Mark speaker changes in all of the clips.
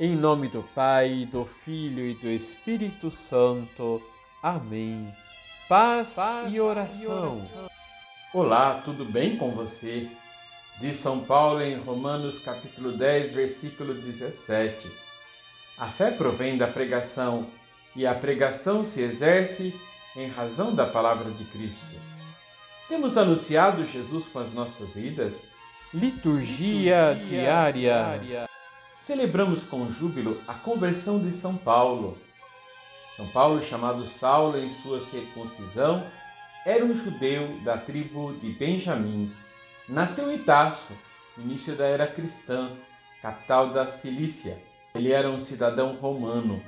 Speaker 1: Em nome do Pai, do Filho e do Espírito Santo. Amém. Paz, Paz e, oração. e oração.
Speaker 2: Olá, tudo bem com você? Diz São Paulo em Romanos capítulo 10, versículo 17. A fé provém da pregação, e a pregação se exerce em razão da palavra de Cristo. Temos anunciado Jesus com as nossas vidas?
Speaker 1: Liturgia, Liturgia diária. diária
Speaker 2: celebramos com júbilo a conversão de São Paulo. São Paulo, chamado Saulo em sua circuncisão, era um judeu da tribo de Benjamim. Nasceu em Tarso, início da era cristã, capital da Cilícia. Ele era um cidadão romano.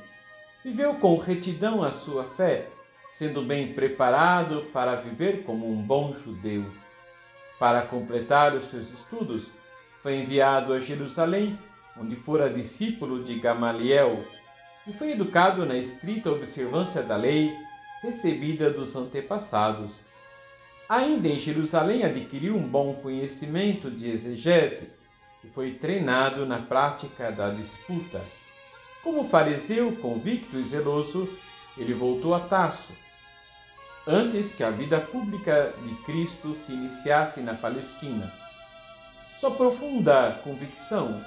Speaker 2: Viveu com retidão a sua fé, sendo bem preparado para viver como um bom judeu. Para completar os seus estudos, foi enviado a Jerusalém onde fora discípulo de Gamaliel e foi educado na estrita observância da lei recebida dos antepassados. Ainda em Jerusalém adquiriu um bom conhecimento de exegese e foi treinado na prática da disputa. Como fariseu convicto e zeloso, ele voltou a Tarso. Antes que a vida pública de Cristo se iniciasse na Palestina. Sua profunda convicção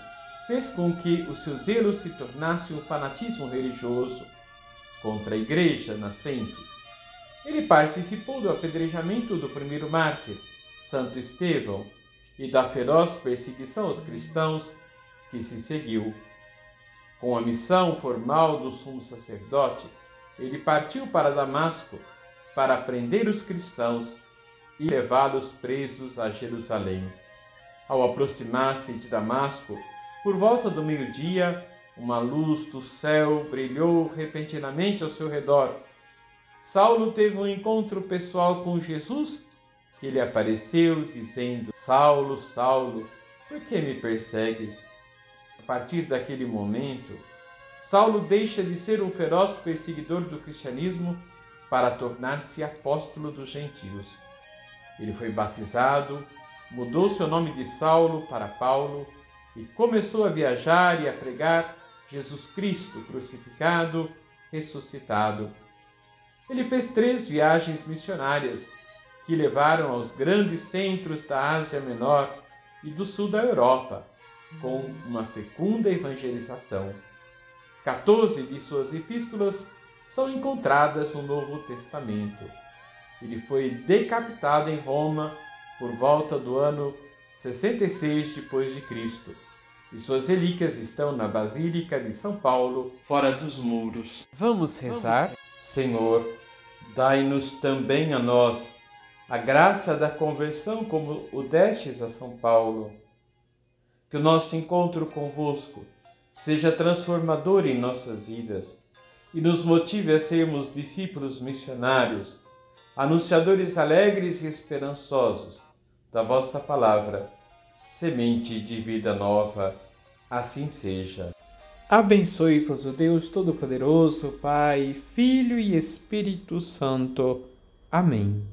Speaker 2: fez com que o seu zelo se tornasse um fanatismo religioso contra a igreja nascente. Ele participou do apedrejamento do primeiro mártir, Santo Estevão, e da feroz perseguição aos cristãos que se seguiu. Com a missão formal do sumo sacerdote, ele partiu para Damasco para prender os cristãos e levá-los presos a Jerusalém. Ao aproximar-se de Damasco, por volta do meio-dia, uma luz do céu brilhou repentinamente ao seu redor. Saulo teve um encontro pessoal com Jesus, que lhe apareceu dizendo: Saulo, Saulo, por que me persegues? A partir daquele momento, Saulo deixa de ser um feroz perseguidor do cristianismo para tornar-se apóstolo dos gentios. Ele foi batizado, mudou seu nome de Saulo para Paulo e começou a viajar e a pregar Jesus Cristo crucificado, ressuscitado. Ele fez três viagens missionárias que levaram aos grandes centros da Ásia Menor e do sul da Europa, com uma fecunda evangelização. 14 de suas epístolas são encontradas no Novo Testamento. Ele foi decapitado em Roma por volta do ano 66 depois de Cristo. E suas relíquias estão na Basílica de São Paulo, fora dos muros.
Speaker 1: Vamos rezar?
Speaker 2: Senhor, dai-nos também a nós a graça da conversão como o destes a São Paulo. Que o nosso encontro convosco seja transformador em nossas vidas e nos motive a sermos discípulos missionários, anunciadores alegres e esperançosos da vossa palavra, semente de vida nova. Assim seja.
Speaker 1: Abençoe-vos o Deus Todo-Poderoso, Pai, Filho e Espírito Santo. Amém.